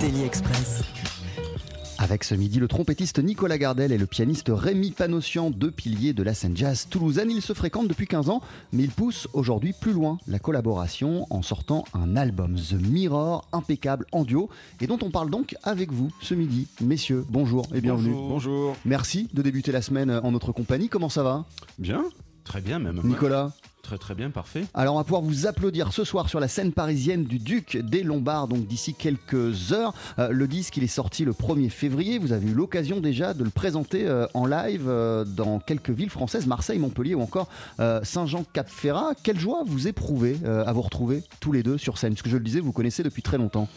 Daily Express. Avec ce midi, le trompettiste Nicolas Gardel et le pianiste Rémi Panossian, deux piliers de la scène jazz toulousaine. Ils se fréquentent depuis 15 ans, mais ils poussent aujourd'hui plus loin la collaboration en sortant un album, The Mirror, impeccable en duo, et dont on parle donc avec vous ce midi. Messieurs, bonjour et bienvenue. Bonjour. Merci de débuter la semaine en notre compagnie. Comment ça va? Bien. Très bien même. Nicolas Très très bien, parfait. Alors on va pouvoir vous applaudir ce soir sur la scène parisienne du Duc des Lombards, donc d'ici quelques heures. Euh, le disque il est sorti le 1er février, vous avez eu l'occasion déjà de le présenter euh, en live euh, dans quelques villes françaises, Marseille, Montpellier ou encore euh, Saint-Jean-Cap-Ferrat. Quelle joie vous éprouvez euh, à vous retrouver tous les deux sur scène, parce que je le disais, vous connaissez depuis très longtemps.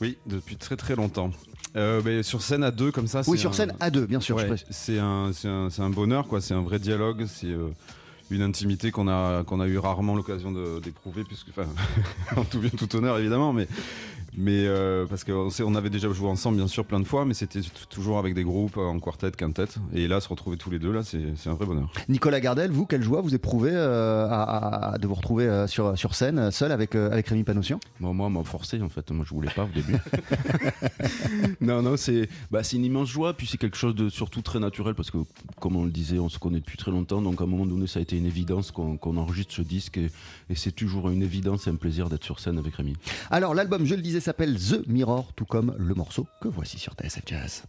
Oui, depuis très très longtemps. Euh, mais sur scène à deux comme ça. Oui, sur un- scène à deux, bien sûr. Ouais, c'est un, c'est un, un bonheur, quoi. C'est un vrai dialogue. C'est euh, une intimité qu'on a, qu'on a eu rarement l'occasion d'éprouver, puisque, enfin, en tout bien, tout honneur évidemment, mais, mais euh, parce qu'on on avait déjà joué ensemble, bien sûr, plein de fois, mais c'était toujours avec des groupes en quartet, quintet. Et là, se retrouver tous les deux, là, c'est un vrai bonheur. Nicolas Gardel, vous, quelle joie vous éprouvez euh, à- à- de vous retrouver euh, sur, sur scène, seul avec, euh, avec Rémi Panossian? Moi, moi, on m'a forcé en fait. Moi, je voulais pas au début. non, non, c'est bah, c'est une immense joie. Puis c'est quelque chose de surtout très naturel parce que, comme on le disait, on se connaît depuis très longtemps. Donc à un moment donné, ça a été une évidence qu'on qu'on enregistre ce disque et, et c'est toujours une évidence et un plaisir d'être sur scène avec Rémi. Alors l'album, je le disais, s'appelle The Mirror, tout comme le morceau que voici sur TSF Jazz.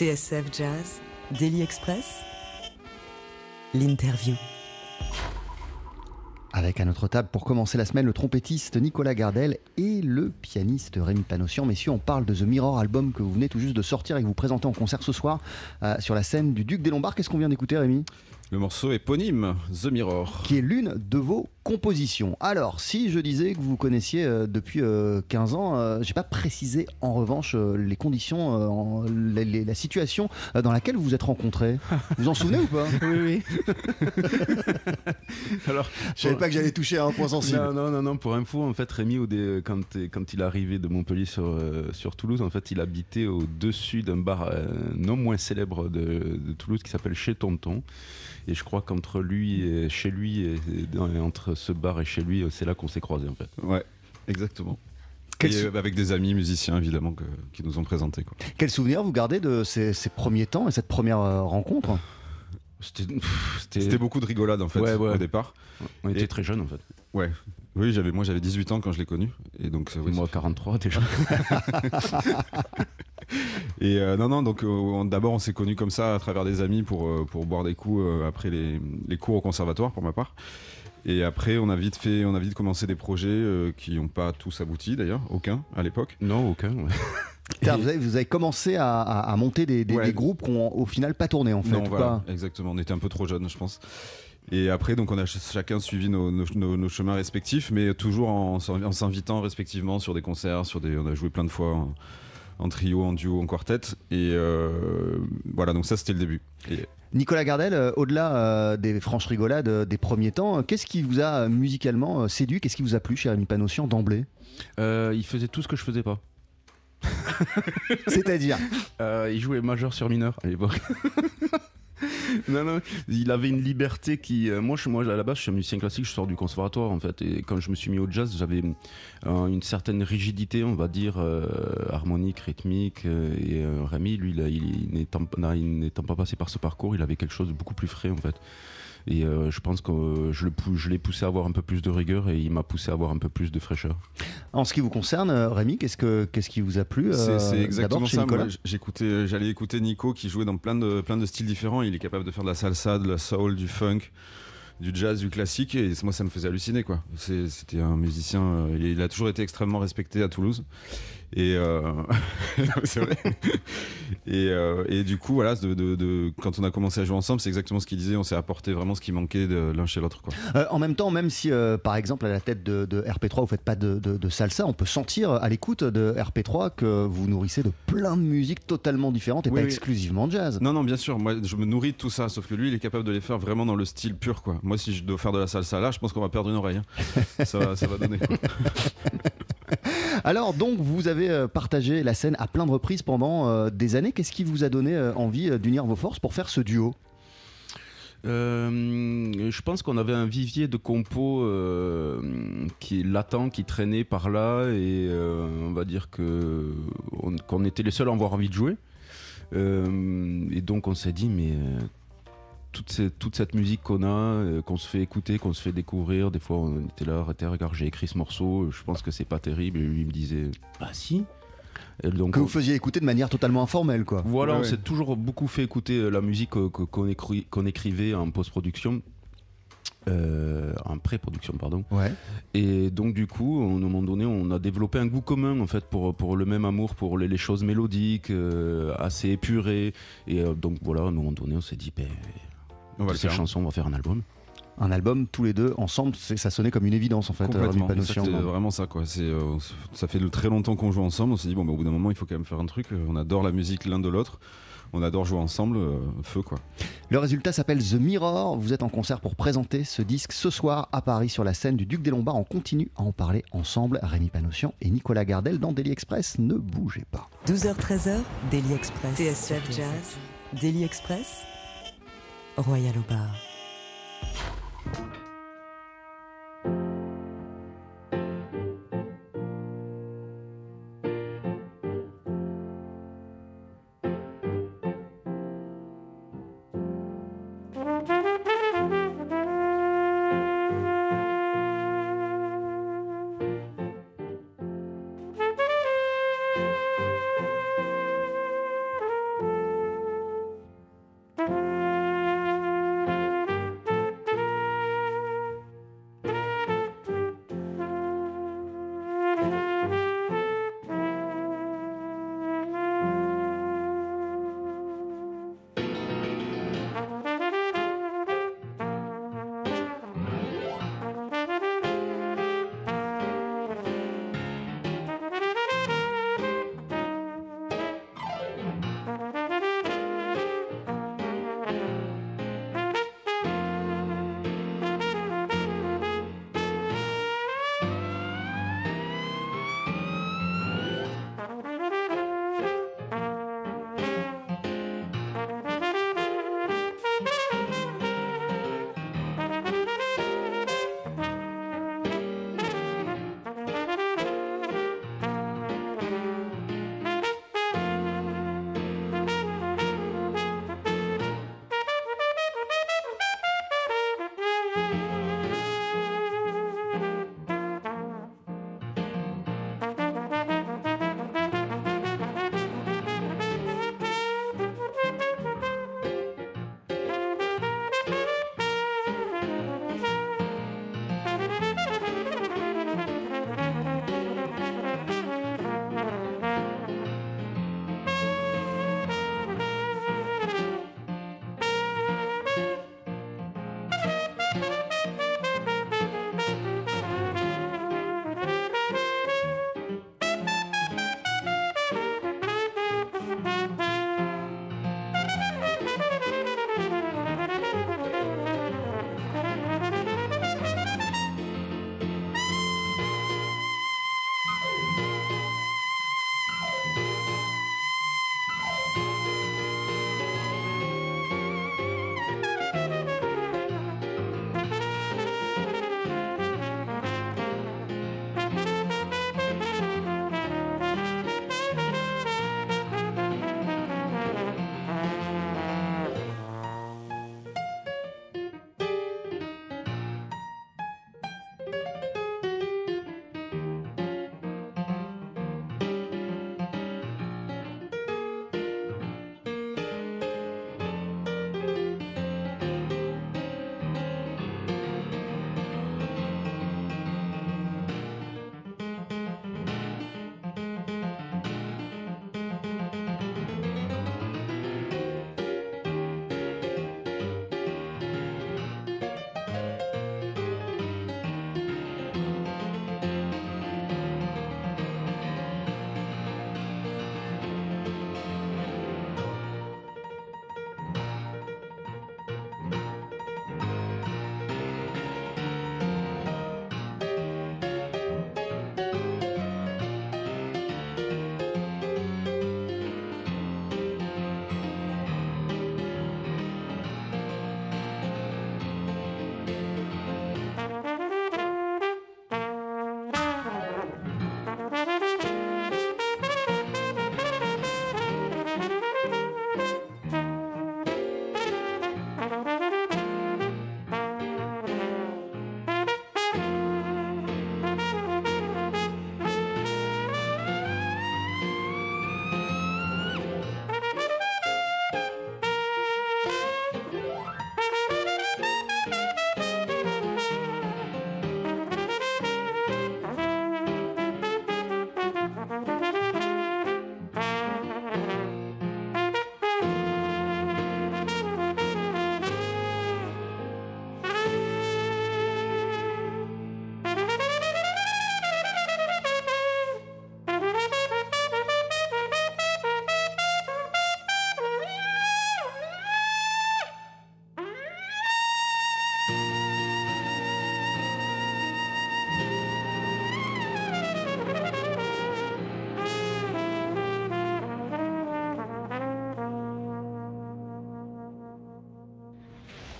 TSF Jazz, Daily Express, l'interview. Avec à notre table pour commencer la semaine le trompettiste Nicolas Gardel et le pianiste Rémi Panossian. Messieurs, on parle de The Mirror, album que vous venez tout juste de sortir et que vous présentez en concert ce soir euh, sur la scène du Duc des Lombards. Qu'est-ce qu'on vient d'écouter, Rémi? Le morceau éponyme, The Mirror. Qui est l'une de vos composition. Alors, si je disais que vous vous connaissiez euh, depuis 15 euh, ans, euh, j'ai pas précisé en revanche les conditions, la situation dans laquelle vous vous êtes rencontrés. Vous en souvenez ou pas? Oui, oui. Alors, je savais pas que j'allais toucher à un point sensible. Non, non, non, non, pour info, en fait, Rémi, quand, quand il est arrivé de Montpellier sur, sur Toulouse, en fait, il habitait au-dessus d'un bar non moins célèbre de, de Toulouse qui s'appelle Chez Tonton. Et je crois qu'entre lui et chez lui et, entre ce bar et chez lui, c'est là qu'on s'est croisés en fait. Ouais, exactement. Euh, avec des amis musiciens évidemment qui nous ont présenté. Quoi. Quel souvenir vous gardez de ces, premiers temps et cette première euh, rencontre? C'était beaucoup de rigolade en fait au départ. On était très jeunes en fait. Ouais. Oui, j'avais moi j'avais 18 ans quand je l'ai connu et donc moi 43 déjà. Et euh, non, non, donc euh, d'abord on s'est connus comme ça à travers des amis pour, euh, pour boire des coups après les, les, cours au conservatoire pour ma part. Et après, on a vite fait, on a vite commencé des projets qui n'ont pas tous abouti d'ailleurs, aucun à l'époque. Non, aucun. vous, avez, vous, avez, commencé à, à, monter des, des, groupes qui n'ont au final pas tourné en fait. Non, voilà, exactement. On était un peu trop jeunes, je pense. Et après, donc, on a chacun suivi nos, nos, nos chemins respectifs, mais toujours en, en s'invitant respectivement sur des concerts, sur des, on a joué plein de fois en trio, en duo, en quartet. Et euh, voilà, donc ça c'était le début. Nicolas Gardel, euh, au-delà euh, des franches rigolades des premiers temps, qu'est-ce qui vous a musicalement séduit? Qu'est-ce qui vous a plu chez Rémi d'emblée? Il faisait tout ce que je faisais pas. C'est-à-dire Il jouait majeur sur mineur à l'époque. non, non, il avait une liberté qui. Euh, moi, je, moi, à la base, je suis musicien classique, je sors du conservatoire en fait. Et quand je me suis mis au jazz, j'avais euh, une certaine rigidité, on va dire, euh, harmonique, rythmique. et Rémi, lui, il n'étant pas passé par ce parcours, il avait quelque chose de beaucoup plus frais en fait. Et euh, je pense que euh, je, l'ai poussé à avoir un peu plus de rigueur et il m'a poussé à avoir un peu plus de fraîcheur. En ce qui vous concerne, euh, Rémi, qu'est-ce, que, qu'est-ce qui vous a plu C'est exactement ça. j'écoutais, j'allais écouter Nico qui jouait dans plein de, plein de styles différents. Il est capable de faire de la salsa, de la soul, du funk du jazz, du classique, et moi ça me faisait halluciner quoi. c'était un musicien, il a toujours été extrêmement respecté à Toulouse, et euh, c'est vrai. Et, euh, et, du coup, voilà, de, de, quand on a commencé à jouer ensemble, c'est exactement ce qu'il disait. On s'est apporté vraiment ce qui manquait de l'un chez l'autre. Euh, en même temps, même si, par exemple, à la tête de, RP3, vous faites pas de, salsa, on peut sentir à l'écoute de RP3 que vous nourrissez de plein de musiques totalement différentes et pas exclusivement jazz. Non, non, bien sûr. Moi, je me nourris de tout ça, sauf que lui, il est capable de les faire vraiment dans le style pur. Quoi. Moi, si je dois faire de la salsa là, je pense qu'on va perdre une oreille. Hein. ça, va, ça va donner. Alors, donc, vous avez euh, partagé la scène à plein de reprises pendant euh, des années. Qu'est-ce qui vous a donné euh, envie d'unir vos forces pour faire ce duo? Je pense qu'on avait un vivier de compos qui latent, qui traînait par là, et on va dire qu'on était les seuls à avoir envie de jouer. et donc on s'est dit, mais toute, toute cette musique qu'on a, euh, qu'on se fait écouter, qu'on se fait découvrir. Des fois, on était là, arrêtez, regarde, j'ai écrit ce morceau, je pense que c'est pas terrible. Et lui, il me disait, bah si. donc, que vous faisiez écouter de manière totalement informelle, quoi. Voilà, on s'est toujours beaucoup fait écouter euh, la musique qu'on écrivait en post-production. Euh, en pré-production pardon ouais. et donc du coup à un moment donné on a développé un goût commun en fait pour, pour le même amour pour les, choses mélodiques assez épurées et donc voilà à un moment donné on s'est dit ben, on va ces chansons, on va faire un album. Un album tous les deux ensemble, ça sonnait comme une évidence en fait. Complètement. C'est vraiment ça quoi. Euh, ça fait très longtemps qu'on joue ensemble. On s'est dit bon, bah, au bout d'un moment, il faut quand même faire un truc. On adore la musique l'un de l'autre on adore jouer ensemble, euh, feu quoi. Le résultat s'appelle The Mirror. Vous êtes en concert pour présenter ce disque ce soir à Paris sur la scène du Duc des Lombards. On continue à en parler ensemble. Rémi Panossian et Nicolas Gardel dans Daily Express. Ne bougez pas. 12h-13h, Daily Express. TSF Jazz. Daily Express. Royal au bar.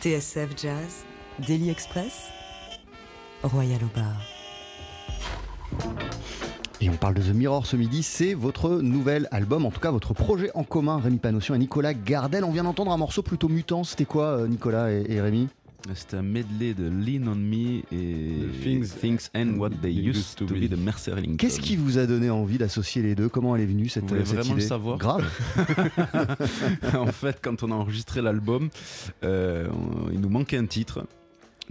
TSF Jazz, Daily Express, Royal au bar. Et on parle de The Mirror ce midi, c'est votre nouvel album, en tout cas votre projet en commun, Rémi Panossian et Nicolas Gardel. On vient d'entendre un morceau plutôt mutant, c'était quoi euh, Nicolas et, et Rémi? C'était un medley de Lean on Me et Things- Things, and What They Used to, Be de Mercer. Qu'est-ce qui vous a donné envie d'associer les deux? Comment elle est venue cette, Vous cette vraiment le savoir? Grave. en fait, quand on a enregistré l'album, euh, il nous manquait un titre.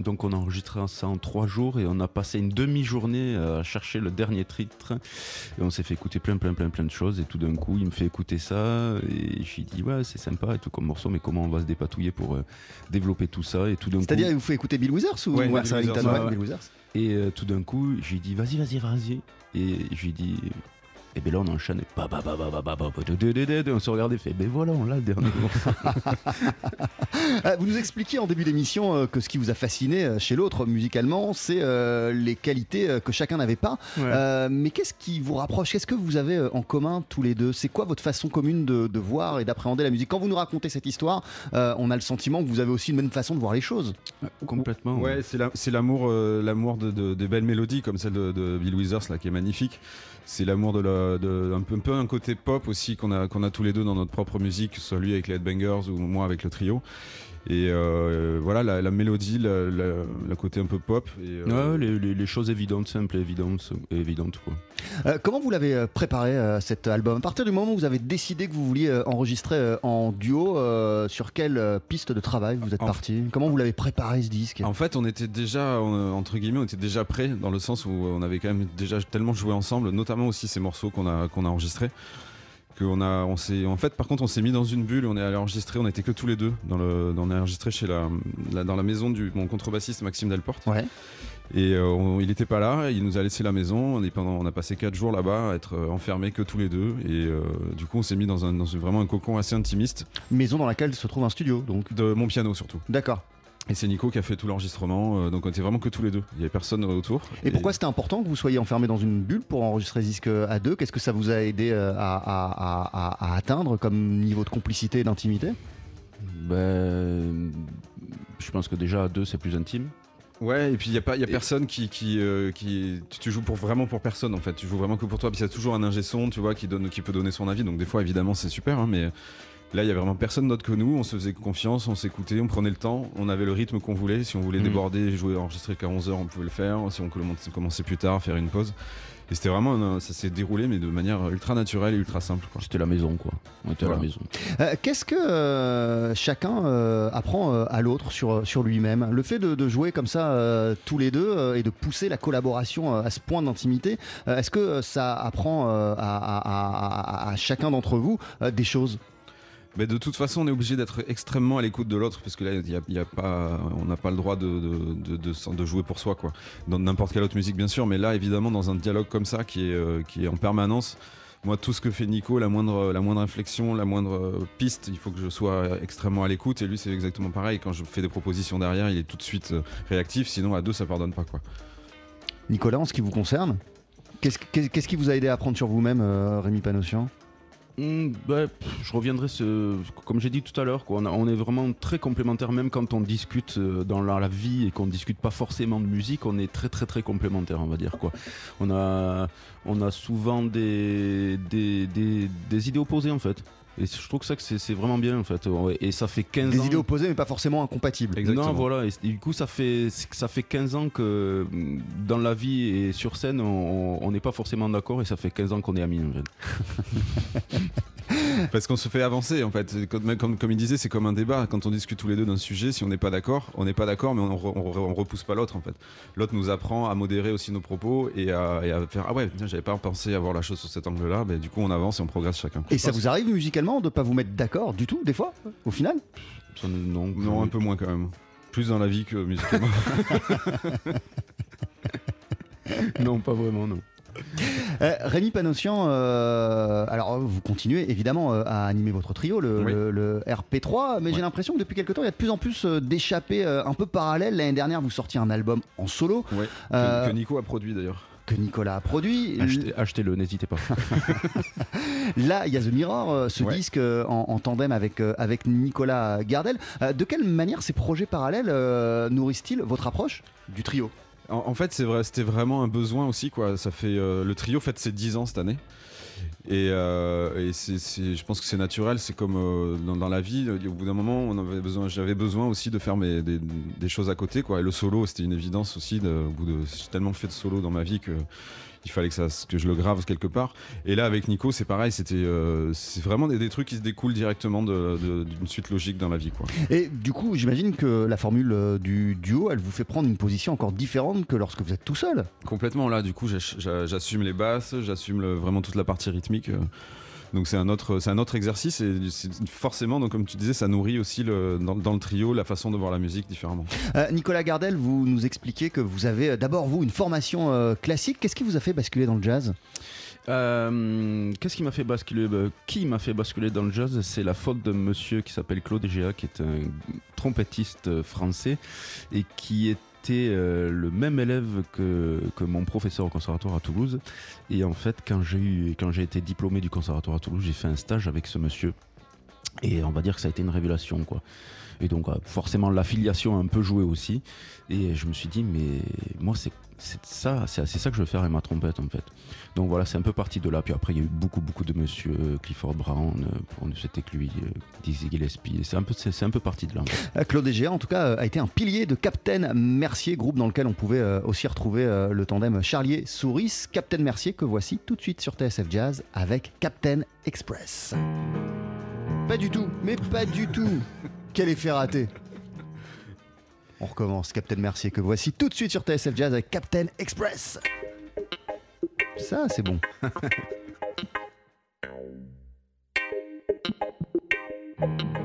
Donc on a enregistré ça en trois jours et on a passé une demi-journée à chercher le dernier titre. Et on s'est fait écouter plein, plein, plein, plein de choses. Et tout d'un coup, il me fait écouter ça. Et j'ai dit, ouais, c'est sympa et tout comme morceau, mais comment on va se dépatouiller pour euh, développer tout ça? Et tout d'un coup, C'est-à-dire, il vous fait écouter Bill Withers ou Bill Withers, ouais. Bill Withers? Et euh, tout d'un coup, j'ai dit vas-y, vas-y, vas-y. Et j'ai dit. Et bien là, on enchaîne. on se regardait, fait. Ben voilà, on l'a le dernier. Euh, vous nous expliquiez en début d'émission euh, que ce qui vous a fasciné euh, chez l'autre musicalement, c'est les qualités que chacun n'avait pas. Ouais. mais qu'est-ce qui vous rapproche? Qu'est-ce que vous avez en commun tous les deux? C'est quoi votre façon commune de, de voir et d'appréhender la musique? Quand vous nous racontez cette histoire, on a le sentiment que vous avez aussi une même façon de voir les choses. Complètement. Ouais, ouais. c'est l'amour, la, l'amour de, de, belles mélodies comme celle de, Bill Withers là, qui est magnifique. C'est l'amour de la de un, peu, un côté pop aussi qu'on a, qu'on a tous les deux dans notre propre musique, que soit lui avec les Headbangers ou moi avec le trio. Et euh, voilà, la, la mélodie, la, la- la côté un peu pop. Et, euh, Ouais, les, les- les choses évidentes, simples et évidentes. évidentes quoi. Euh, comment vous l'avez préparé euh, cet album? À partir du moment où vous avez décidé que vous vouliez enregistrer en duo, euh, sur quelle piste de travail vous êtes En parti? Comment vous l'avez préparé ce disque? En fait, on était déjà, on- entre guillemets, on était déjà prêts dans le sens où on avait quand même déjà tellement joué ensemble, notamment aussi ces morceaux qu'on a, qu'on a enregistrés. Qu'on a, on s'est, en fait, par contre, on s'est mis dans une bulle, on est allé enregistrer, on était que tous les deux. Dans le, on a enregistré chez la, la- dans la maison du mon contrebassiste Maxime Delporte. Ouais. Et euh, on- il n'était pas là, il nous a laissé la maison. On, est pendant, on a passé 4 jours là-bas à être euh, enfermés que tous les deux. Et euh, du coup, on s'est mis dans, un, dans vraiment un cocon assez intimiste. Maison dans laquelle se trouve un studio, donc. De mon piano surtout. D'accord. Et c'est Nico qui a fait tout l'enregistrement. euh, donc on était vraiment que tous les deux. Il n'y avait personne autour. Et pourquoi c'était important que vous soyez enfermé dans une bulle pour enregistrer disque à deux? Qu'est-ce que ça vous a aidé euh, à, à- à- à- à atteindre comme niveau de complicité et d'intimité? Ben, je pense que déjà à deux, c'est plus intime. Ouais, et puis il n'y a, pas- y a personne qui. qui, euh, qui tu, tu joues pour, vraiment pour personne en fait. Tu joues vraiment que pour toi. Puis il y a toujours un ingé son, tu vois, qui, donne, qui peut donner son avis. Donc des fois, évidemment, c'est super. hein, mais là, il y a vraiment personne d'autre que nous. On se faisait confiance, on s'écoutait, on prenait le temps. On avait le rythme qu'on voulait. Si on voulait Mhm. déborder, jouer, enregistrer qu'à 11h, on pouvait le faire. Si on commençait- plus tard, faire une pause. Et c'était vraiment. ça s'est déroulé, mais de manière ultra naturelle et ultra simple. C'était la maison, quoi. On était à la maison. Euh, Qu'est-ce que euh, chacun euh, apprend euh, à l'autre sur, sur lui-même? Le fait de, de jouer comme ça euh, tous les deux euh, et de pousser la collaboration euh, à ce point d'intimité, euh, est-ce que ça apprend euh, à, à- à- à- à chacun d'entre vous euh, des choses? Mais de toute façon, on est obligé d'être extrêmement à l'écoute de l'autre parce que là, y a, pas, on n'a pas le droit de, de, jouer pour soi, quoi. Dans n'importe quelle autre musique, bien sûr, mais là, évidemment, dans un dialogue comme ça qui est, euh, qui est en permanence. Moi, tout ce que fait Nico, la moindre, la moindre inflexion, la moindre euh, piste, il faut que je sois extrêmement à l'écoute. Et lui, c'est exactement pareil. Quand je fais des propositions derrière, il est tout de suite euh, réactif. Sinon, à deux, ça pardonne pas, quoi. Nicolas, en ce qui vous concerne Qu'est-ce qu'est- qu'est-ce qui vous a aidé à apprendre sur vous-même, Rémi Panossian? Hmm, pff, je reviendrai, ce, comme j'ai dit tout à l'heure, on, on est vraiment très complémentaires, même quand on discute euh, dans la, vie et qu'on discute pas forcément de musique, on est très très très complémentaires, on va dire. Quoi. On, a, on a souvent des, des, des, des idées opposées en fait. Et je trouve que ça que c'est vraiment bien en fait. Et ça fait 15 Des ans. idées opposées, mais pas forcément incompatibles. Exactement. Non, voilà, et du coup, ça fait, ça fait 15 ans que dans la vie et sur scène, on on n'est pas forcément d'accord et ça fait 15 ans qu'on est amis en fait. Parce qu'on se fait avancer en fait. Comme, comme, comme il disait, c'est comme un débat. Quand on discute tous les deux d'un sujet, si on n'est pas d'accord, on n'est pas d'accord, mais on, on re- on repousse pas l'autre en fait. L'autre nous apprend à modérer aussi nos propos et à, et à faire Ah ouais, j'avais pas pensé à voir la chose sous cet angle-là. Ben, du coup, on avance et on progresse chacun. Et ça vous arrive musicalement de pas vous mettre d'accord du tout, des fois, au final? Non, Non, un peu moins quand même. Plus dans la vie que musicalement. non, pas vraiment, non. Euh, Rémi Panossian, euh, alors vous continuez évidemment euh, à animer votre trio, le, Oui. le- le RP3, mais j'ai l'impression que depuis quelques temps, il y a de plus en plus d'échappées un peu parallèles. L'année dernière, vous sortiez un album en solo ouais. Que, que Nico a produit d'ailleurs. que Nicolas a produit. Achetez- Achetez-le, n'hésitez pas. Là, il y a The Mirror, ce Ouais. disque en, en tandem avec, avec Nicolas Gardel. De quelle manière ces projets parallèles nourrissent-ils votre approche du trio? En, fait, c'est vrai, c'était vraiment un besoin aussi, quoi. Ça fait euh, le trio fête ses 10 ans cette année. Et, euh, je pense que c'est naturel, c'est comme euh, dans, la vie. Au bout d'un moment, j'avais besoin aussi de faire des, choses à côté, quoi. Et le solo, c'était une évidence aussi. Au bout de, j'ai tellement fait de solo dans ma vie que il fallait que, ça, que je le grave quelque part. Et là, avec Nico, c'est pareil. C'était, euh, c'est vraiment des, des trucs qui se découlent directement d'une suite logique dans la vie, quoi. Et du coup, j'imagine que la formule euh, du duo, elle vous fait prendre une position encore différente que lorsque vous êtes tout seul. Complètement là, du coup, j'assume les basses, j'assume vraiment toute la partie rythmique. euh. Donc c'est un autre, c'est un autre exercice et forcément, donc comme tu disais, ça nourrit aussi le, dans, dans le trio la façon de voir la musique différemment. Euh, Nicolas Gardel, vous nous expliquez que vous avez euh, d'abord, vous, une formation euh, classique. Qu'est-ce qui vous a fait basculer dans le jazz? Euh, Qu'est-ce qui m'a fait basculer bah, Qui m'a fait basculer dans le jazz? C'est la faute d'un monsieur qui s'appelle Claude Egea, qui est un trompettiste français et qui était euh, le même élève que, que mon professeur au conservatoire à Toulouse. Et en fait, quand j'ai quand j'ai été diplômé du conservatoire à Toulouse, j'ai fait un stage avec ce monsieur. Et on va dire que ça a été une révélation, quoi. Et donc, euh, forcément, l'affiliation a un peu joué aussi. Et je me suis dit, mais moi, c'est ça, c'est ça que je veux faire avec ma trompette, en fait. Donc voilà, c'est un peu parti de là. Puis après, il y a eu beaucoup, beaucoup de monsieur euh, Clifford Brown, euh, pour ne citer que lui, Dizzy Gillespie. C'est un, peu, c'est, un peu parti de là. Claude Egea, en tout cas, a été un pilier de Captain Mercier, groupe dans lequel on pouvait aussi retrouver le tandem Charlier-Souris. Captain Mercier, que voici tout de suite sur TSF Jazz avec Captain Express. Pas du tout, mais pas du tout. Quel effet raté On recommence, Captain Mercier, que voici tout de suite sur TSF Jazz avec Captain Express. Ça, c'est bon.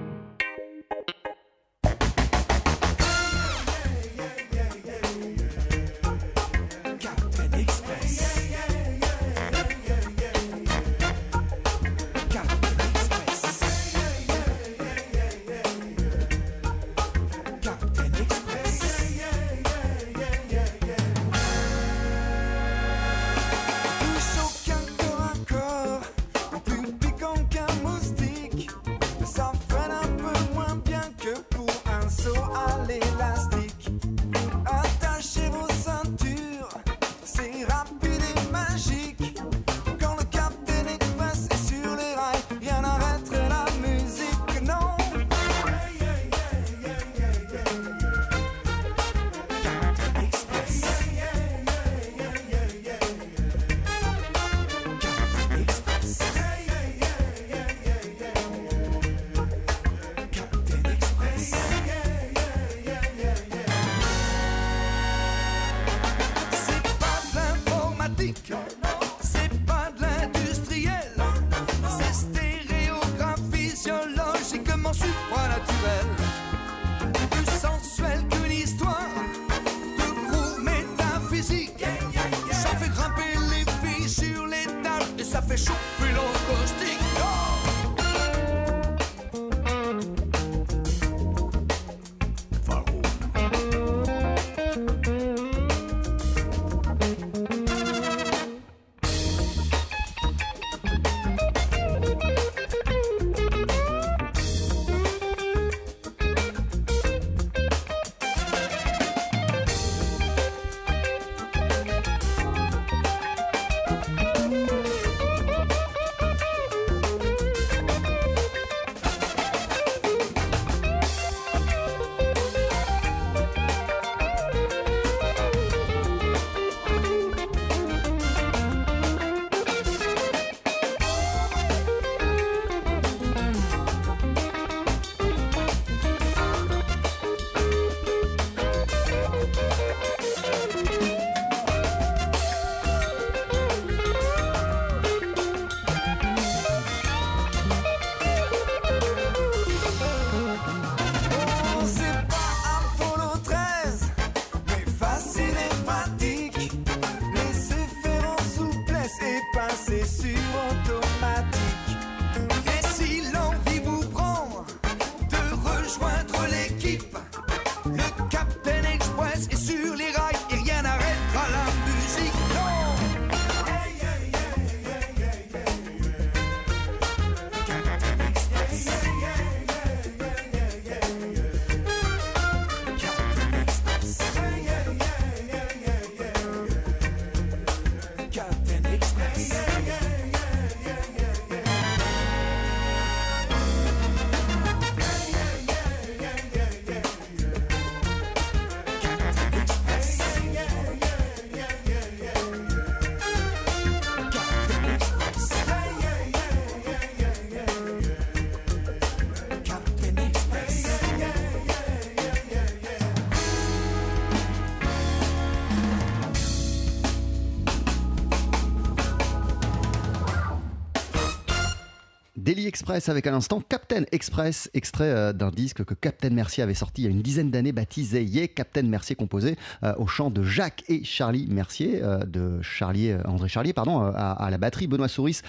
Express avec à l'instant Captain Express, extrait euh, d'un disque que Captain Mercier avait sorti il y a une dizaine d'années baptisé Yeah Captain Mercier composé euh, au chant de Jacques et Charlie Mercier, euh, de Charlier, André Charlier pardon, à, la batterie, Benoît Souris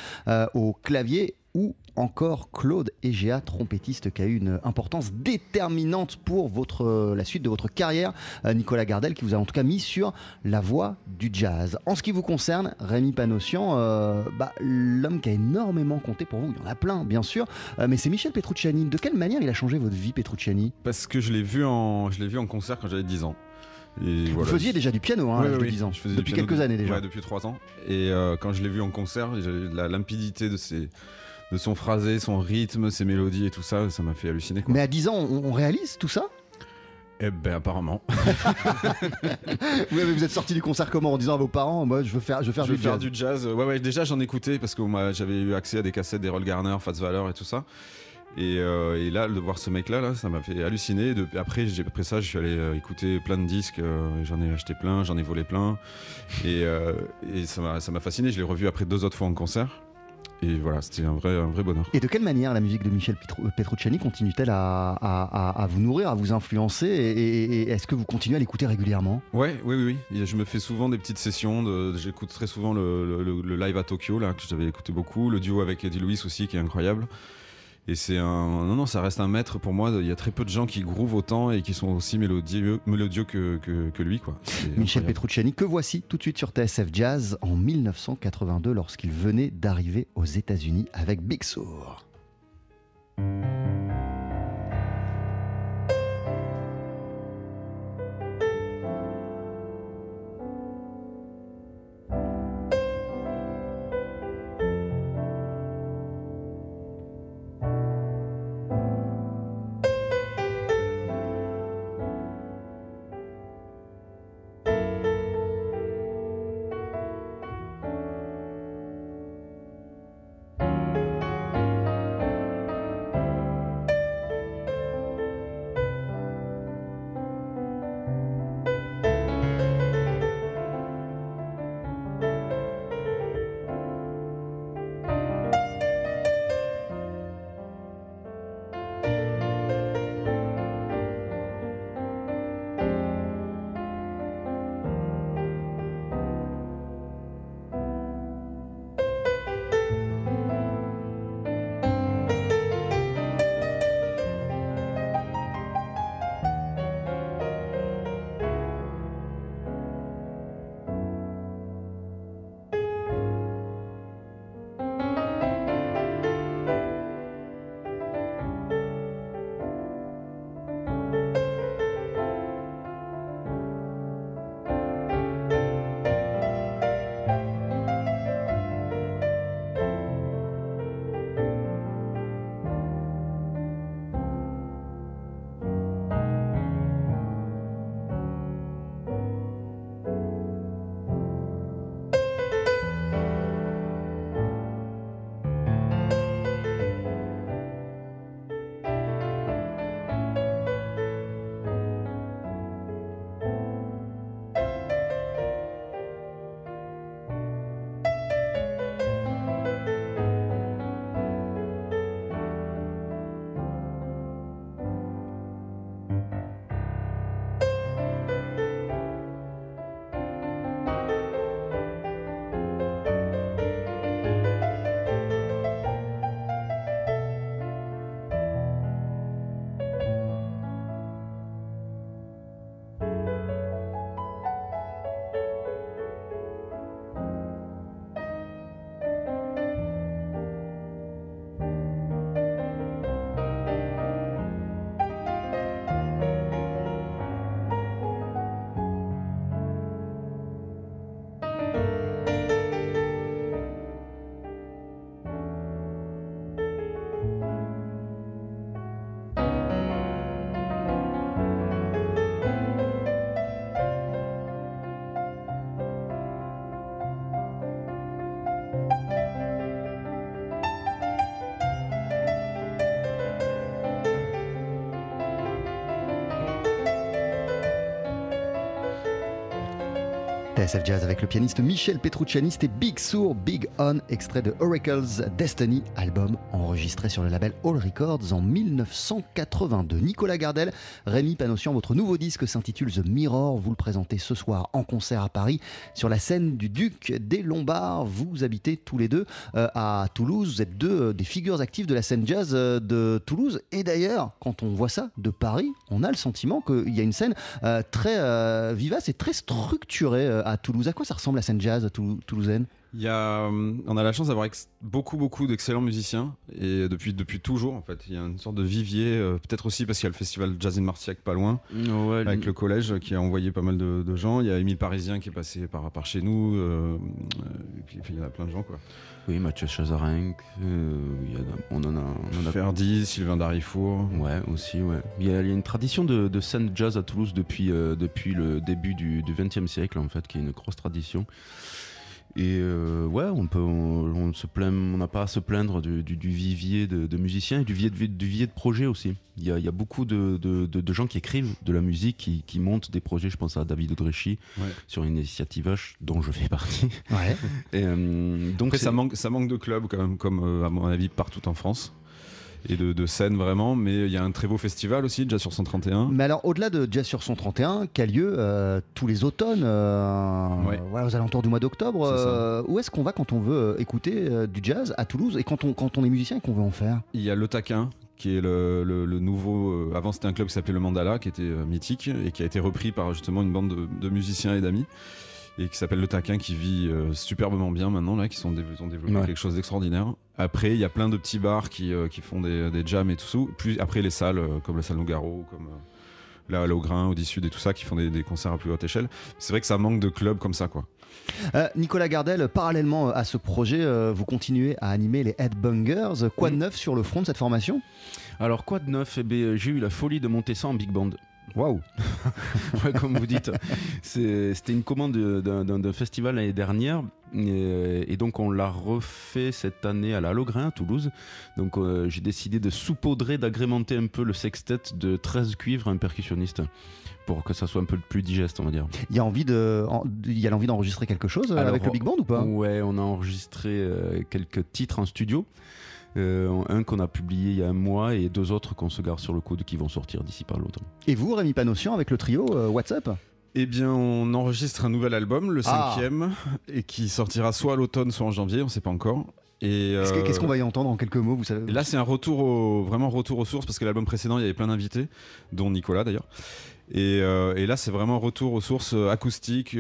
au clavier ou encore Claude Egea, trompettiste qui a eu une importance déterminante pour votre, la suite de votre carrière. Euh, Nicolas Gardel qui vous a en tout cas mis sur la voie du jazz. En ce qui vous concerne, Rémi Panossian, euh, bah, l'homme qui a énormément compté pour vous, il y en a plein bien sûr, euh, mais c'est Michel Petrucciani. De quelle manière il a changé votre vie, Petrucciani? Parce que je l'ai vu, en, je vu en concert quand j'avais 10 ans. Et vous faisiez déjà du piano hein, oui, à l'âge oui, de 10 ans, je depuis quelques années déjà. Ouais, depuis 3 ans. Et euh, quand je l'ai vu en concert, la limpidité de, ses, de son phrasé, son rythme, ses mélodies et tout ça, ça m'a fait halluciner. Quoi. Mais à 10 ans, on, on réalise tout ça? Eh ben apparemment. oui, mais vous êtes sorti du concert comment en disant à vos parents, moi je veux faire, je veux faire, je du, veux faire jazz. du jazz. Ouais, ouais, déjà j'en écoutais parce que moi, j'avais eu accès à des cassettes des Roll Garner, Fats Valor et tout ça. Et, euh, et, là, de voir ce mec-là, là, ça m'a fait halluciner. De, après, j'ai, après ça, je suis allé euh, écouter plein de disques. Euh, j'en ai acheté plein, j'en ai volé plein. Et, euh, et ça, m'a, ça m'a fasciné. Je l'ai revu après deux autres fois en concert. Et voilà, c'était un vrai, un vrai bonheur. Et de quelle manière la musique de Michel Petrucciani continue-t-elle à, à, à, à, vous nourrir, à vous influencer et, et, est-ce que vous continuez à l'écouter régulièrement? Ouais, oui, oui, oui. Je me fais souvent des petites sessions. De, j'écoute très souvent le, le, le, live à Tokyo, là, que j'avais écouté beaucoup. Le duo avec Eddie Louis aussi, qui est incroyable. Et c'est un. Non, non, ça reste un maître pour moi. Il y a très peu de gens qui groovent autant et qui sont aussi mélodieux, mélodieux que, que, que lui. Quoi. Michel. Petrucciani, que voici tout de suite sur TSF Jazz en 1982 lorsqu'il venait d'arriver aux États-Unis avec Big Sur. TSF Jazz avec le pianiste Michel Petrucciani, c'était Big Sur, Big On, extrait de Oracle's Destiny, album enregistré sur le label All Records en 1982. Nicolas Gardel, Rémi Panossian, votre nouveau disque s'intitule The Mirror. Vous le présentez ce soir en concert à Paris sur la scène du Duc des Lombards. Vous habitez tous les deux euh, à Toulouse. Vous êtes deux euh, des figures actives de la scène jazz euh, de Toulouse. Et d'ailleurs, quand on voit ça de Paris, on a le sentiment qu'il y a une scène très vivace et très structurée à Toulouse. À quoi ça ressemble la scène jazz toulousaine? Y a, on a la chance d'avoir beaucoup beaucoup d'excellents musiciens et depuis depuis toujours en fait il y a une sorte de vivier peut-être aussi parce qu'il y a le festival Jazz in Martiac pas loin avec le collège qui a envoyé pas mal de, gens il y a Émile Parisien qui est passé par, par chez nous et puis il y en a plein de gens quoi oui, Mathieu Chazarenc, euh, on en a. On a... Ferdi, Sylvain Darifour. Ouais, aussi, ouais. Il y a, une tradition de, scène jazz à Toulouse depuis, euh, depuis le début du XXe siècle, en fait, qui est une grosse tradition. Et euh, ouais, on peut, on, se plaint, on n'a pas à se plaindre du, vivier de, musiciens et du vivier de, du vivier de projets aussi. Il y a, beaucoup de, gens qui écrivent de la musique, qui, montent des projets. Je pense à David Odrechi sur une initiative H, dont je fais partie. Ouais. Euh, donc Après, ça manque, ça manque de clubs quand même, comme euh, à mon avis partout en France et de, de scènes vraiment. Mais il y a un très beau festival aussi, Jazz sur 131. Mais alors, au-delà de Jazz sur 131, qui a lieu euh, tous les automnes, euh, voilà, aux alentours du mois d'octobre, euh, où est-ce qu'on va quand on veut écouter du jazz à Toulouse? Et quand on, quand on est musicien et qu'on veut en faire? Il y a Le Taquin qui est le, le, nouveau. avant, c'était un club qui s'appelait le Mandala, qui était mythique et qui a été repris par justement une bande de, de musiciens et d'amis et qui s'appelle Le Taquin qui vit euh, superbement bien maintenant là qui sont ont développé quelque chose d'extraordinaire. Après il y a plein de petits bars qui, euh, qui font des, des, jams et tout ça. Puis après les salles euh, comme la salle Nougaro, comme là au Grain, au Sud et tout ça qui font des, des concerts à plus haute échelle. C'est vrai que ça manque de clubs comme ça quoi. Nicolas Gardel, parallèlement à ce projet, vous continuez à animer les Headbangers. Quoi de neuf sur le front de cette formation? Alors quoi de neuf? Eh J'ai eu la folie de monter ça en big band. Waouh Comme vous dites, c'était une commande d'un festival l'année dernière. Et, donc on l'a refait cette année à la Logrin à Toulouse. Donc euh, j'ai décidé de saupoudrer, d'agrémenter un peu le sextet de 13 cuivres un percussionniste pour que ça soit un peu plus digeste, on va dire. Il y a envie de, il y a l'envie d'enregistrer quelque chose euh, avec le big band ou pas? Ouais, on a enregistré euh, quelques titres en studio. Euh, un qu'on a publié il y a un mois et deux autres qu'on se garde sur le coude qui vont sortir d'ici par l'automne. Et vous, Rémi Panossian, avec le trio euh, WhatsApp eh bien, on enregistre un nouvel album, le ah. cinquième, et qui sortira soit à l'automne, soit en janvier, on ne sait pas encore. Qu'est-ce qu'on euh, va y entendre en quelques mots vous savez? Là, c'est un retour au, vraiment retour aux sources parce que l'album précédent, il y avait plein d'invités, dont Nicolas d'ailleurs. Et, là, c'est vraiment un retour aux sources acoustiques,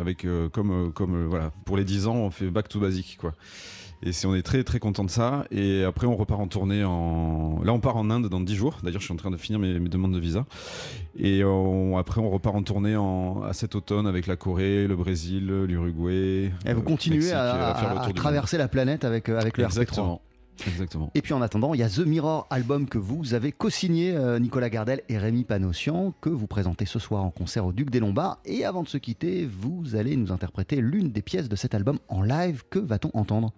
avec comme comme voilà, pour les 10 ans, on fait back to basic quoi. Et on est très très content de ça. Et après, on repart en tournée en. Là, on part en Inde dans 10 jours. D'ailleurs, je suis en train de finir mes, demandes de visa. Et après, on repart en tournée en... à cet automne avec la Corée, le Brésil, l'Uruguay. Et vous continuez à, traverser la planète avec, euh, avec le Exactement. Exactement. Et puis en attendant, il y a The Mirror, album que vous avez co-signé euh, Nicolas Gardel et Rémi Panossian, que vous présentez ce soir en concert au Duc des Lombards. Et avant de se quitter, vous allez nous interpréter l'une des pièces de cet album en live. Que va-t-on entendre?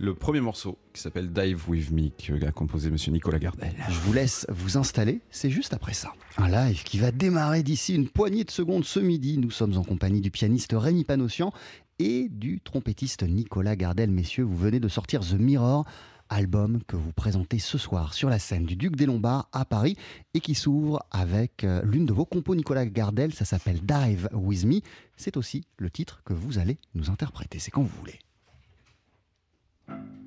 Le premier morceau qui s'appelle Dive With Me que a composé monsieur Nicolas Gardel. Je vous laisse vous installer, c'est juste après ça. Un live qui va démarrer d'ici une poignée de secondes ce midi. Nous sommes en compagnie du pianiste Rémi Panossian et du trompettiste Nicolas Gardel. Messieurs, vous venez de sortir The Mirror, album que vous présentez ce soir sur la scène du Duc des Lombards à Paris et qui s'ouvre avec euh, l'une de vos compos Nicolas Gardel, ça s'appelle Dive With Me. C'est aussi le titre que vous allez nous interpréter, c'est quand vous voulez. Thank you.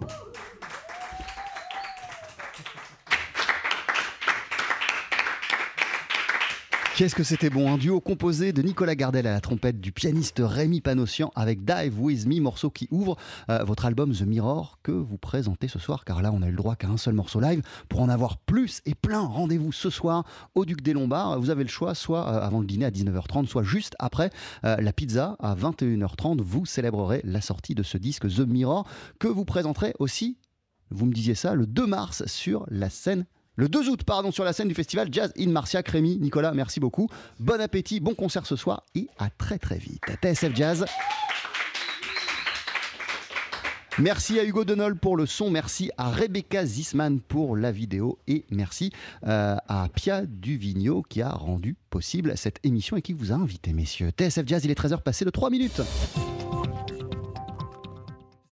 Woo! Qu'est-ce que c'était bon Un duo composé de Nicolas Gardel à la trompette, du pianiste Rémi Panossian avec Dive With Me, morceau qui ouvre euh, votre album The Mirror que vous présentez ce soir, car là on a le droit qu'à un seul morceau live. Pour en avoir plus et plein, rendez-vous ce soir au Duc des Lombards. Vous avez le choix, soit euh, avant le dîner à 19h30, soit juste après euh, la pizza à 21h30. Vous célébrerez la sortie de ce disque The Mirror que vous présenterez aussi, vous me disiez ça, le 2 mars sur la scène le 2 août, pardon, sur la scène du festival Jazz in Marciac. Rémi, Nicolas, merci beaucoup. Bon appétit, bon concert ce soir et à très très vite. TSF Jazz. Merci à Hugo Denol pour le son, merci à Rebecca Zisman pour la vidéo et merci euh, à Pia Duvigno qui a rendu possible cette émission et qui vous a invité, messieurs. TSF Jazz, il est 13h passé de 3 minutes.